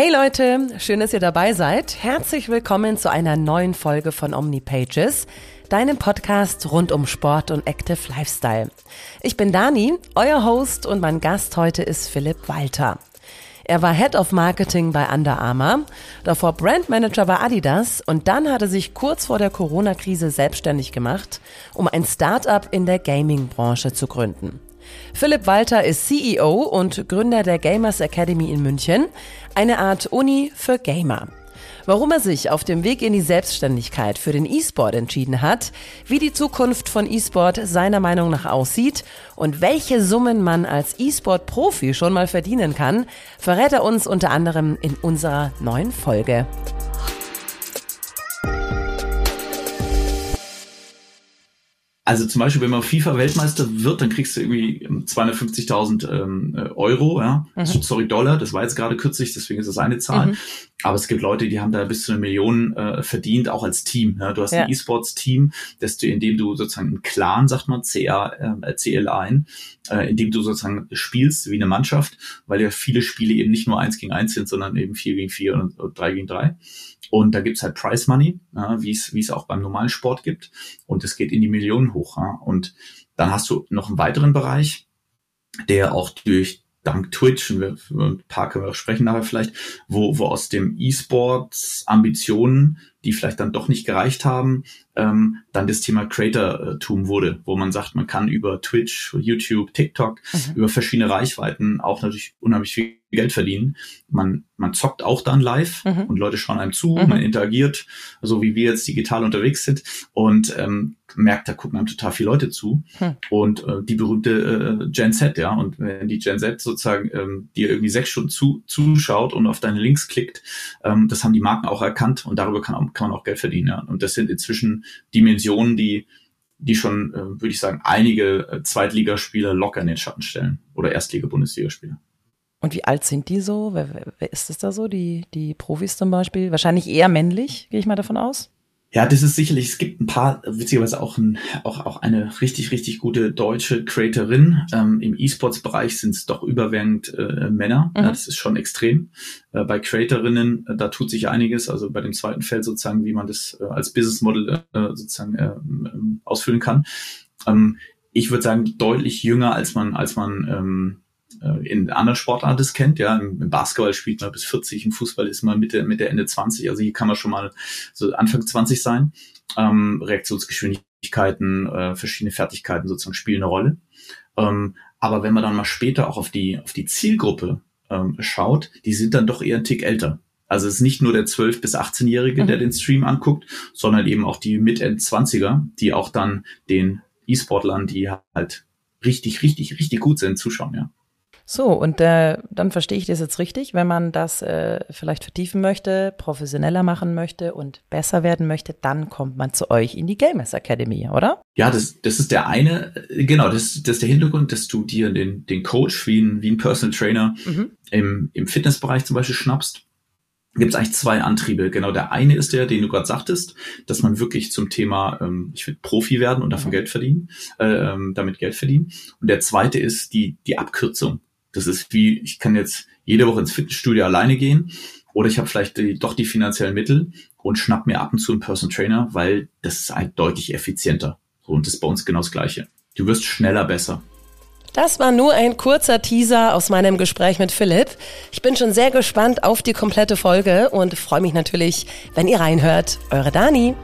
Hey Leute, schön, dass ihr dabei seid. Herzlich willkommen zu einer neuen Folge von OmniPages, deinem Podcast rund um Sport und Active Lifestyle. Ich bin Dani, euer Host und mein Gast heute ist Philipp Walter. Er war Head of Marketing bei Under Armour, davor Brandmanager bei Adidas und dann hat er sich kurz vor der Corona-Krise selbstständig gemacht, um ein Startup in der Gaming-Branche zu gründen. Philipp Walter ist CEO und Gründer der Gamers Academy in München, eine Art Uni für Gamer. Warum er sich auf dem Weg in die Selbstständigkeit für den E-Sport entschieden hat, wie die Zukunft von E-Sport seiner Meinung nach aussieht und welche Summen man als E-Sport-Profi schon mal verdienen kann, verrät er uns unter anderem in unserer neuen Folge. Also zum Beispiel, wenn man FIFA-Weltmeister wird, dann kriegst du irgendwie 250.000 ähm, äh, Euro, ja, mhm. sorry, Dollar, das war jetzt gerade kürzlich, deswegen ist das eine Zahl. Mhm. Aber es gibt Leute, die haben da bis zu eine Million äh, verdient, auch als Team. Ja. Du hast ja. ein E-Sports-Team, dass du, indem du sozusagen einen Clan, sagt man, CA, äh, CLA ein, äh, indem du sozusagen spielst wie eine Mannschaft, weil ja viele Spiele eben nicht nur eins gegen eins sind, sondern eben vier gegen vier und, und drei gegen drei. Und da gibt's halt Price Money, ja, wie es wie es auch beim normalen Sport gibt. Und es geht in die Millionen hoch. Ja. Und dann hast du noch einen weiteren Bereich, der auch durch dank Twitch, und wir, ein paar können wir auch sprechen nachher vielleicht, wo, wo aus dem E-Sports Ambitionen, die vielleicht dann doch nicht gereicht haben, ähm, dann das Thema Creator-Tum wurde, wo man sagt, man kann über Twitch, YouTube, TikTok, mhm. über verschiedene Reichweiten auch natürlich unheimlich viel Geld verdienen. Man, man zockt auch dann live mhm. und Leute schauen einem zu, mhm. man interagiert, so wie wir jetzt digital unterwegs sind und ähm, merkt, da gucken einem total viele Leute zu. Mhm. Und äh, die berühmte äh, Gen Z, ja, und wenn die Gen Z sozusagen ähm, dir irgendwie sechs Stunden zu, zuschaut und auf deine Links klickt, ähm, das haben die Marken auch erkannt und darüber kann, kann man auch Geld verdienen. Ja. Und das sind inzwischen Dimensionen, die die schon, äh, würde ich sagen, einige äh, Zweitligaspieler locker in den Schatten stellen oder Erstliga-Bundesligaspieler. Und wie alt sind die so? Wer, wer ist das da so? Die, die Profis zum Beispiel? Wahrscheinlich eher männlich, gehe ich mal davon aus. Ja, das ist sicherlich, es gibt ein paar, witzigerweise auch, ein, auch, auch eine richtig, richtig gute deutsche Creatorin. Ähm, Im E-Sports-Bereich sind es doch überwiegend äh, Männer. Mhm. Ja, das ist schon extrem. Äh, bei Creatorinnen, äh, da tut sich einiges. Also bei dem zweiten Feld sozusagen, wie man das äh, als Business Model äh, sozusagen äh, ausfüllen kann. Ähm, ich würde sagen, deutlich jünger, als man, als man ähm, äh, in anderen Sportarten das kennt. Ja, im Basketball spielt man bis 40, im Fußball ist man Mitte, Mitte Ende 20. Also hier kann man schon mal so Anfang 20 sein. Ähm, Reaktionsgeschwindigkeiten, äh, verschiedene Fertigkeiten sozusagen spielen eine Rolle. Ähm, aber wenn man dann mal später auch auf die, auf die Zielgruppe ähm, schaut, die sind dann doch eher ein Tick älter. Also es ist nicht nur der 12- bis 18-Jährige, mhm. der den Stream anguckt, sondern eben auch die Mit-End-20er, die auch dann den E-Sportlern, die halt richtig, richtig, richtig gut sind, zuschauen, ja. So, und äh, dann verstehe ich das jetzt richtig, wenn man das äh, vielleicht vertiefen möchte, professioneller machen möchte und besser werden möchte, dann kommt man zu euch in die Gamers Academy, oder? Ja, das, das ist der eine, äh, genau, das, das ist der Hintergrund, dass du dir den, den Coach wie ein, wie ein Personal Trainer mhm. im, im Fitnessbereich zum Beispiel schnappst gibt es eigentlich zwei Antriebe. Genau, der eine ist der, den du gerade sagtest, dass man wirklich zum Thema, ähm, ich will Profi werden und davon mhm. Geld verdienen, äh, ähm, damit Geld verdienen. Und der zweite ist die, die Abkürzung. Das ist wie, ich kann jetzt jede Woche ins Fitnessstudio alleine gehen oder ich habe vielleicht die, doch die finanziellen Mittel und schnapp mir ab und zu einen Person Trainer, weil das ist halt deutlich effizienter. Und das ist bei uns genau das Gleiche. Du wirst schneller besser. Das war nur ein kurzer Teaser aus meinem Gespräch mit Philipp. Ich bin schon sehr gespannt auf die komplette Folge und freue mich natürlich, wenn ihr reinhört. Eure Dani.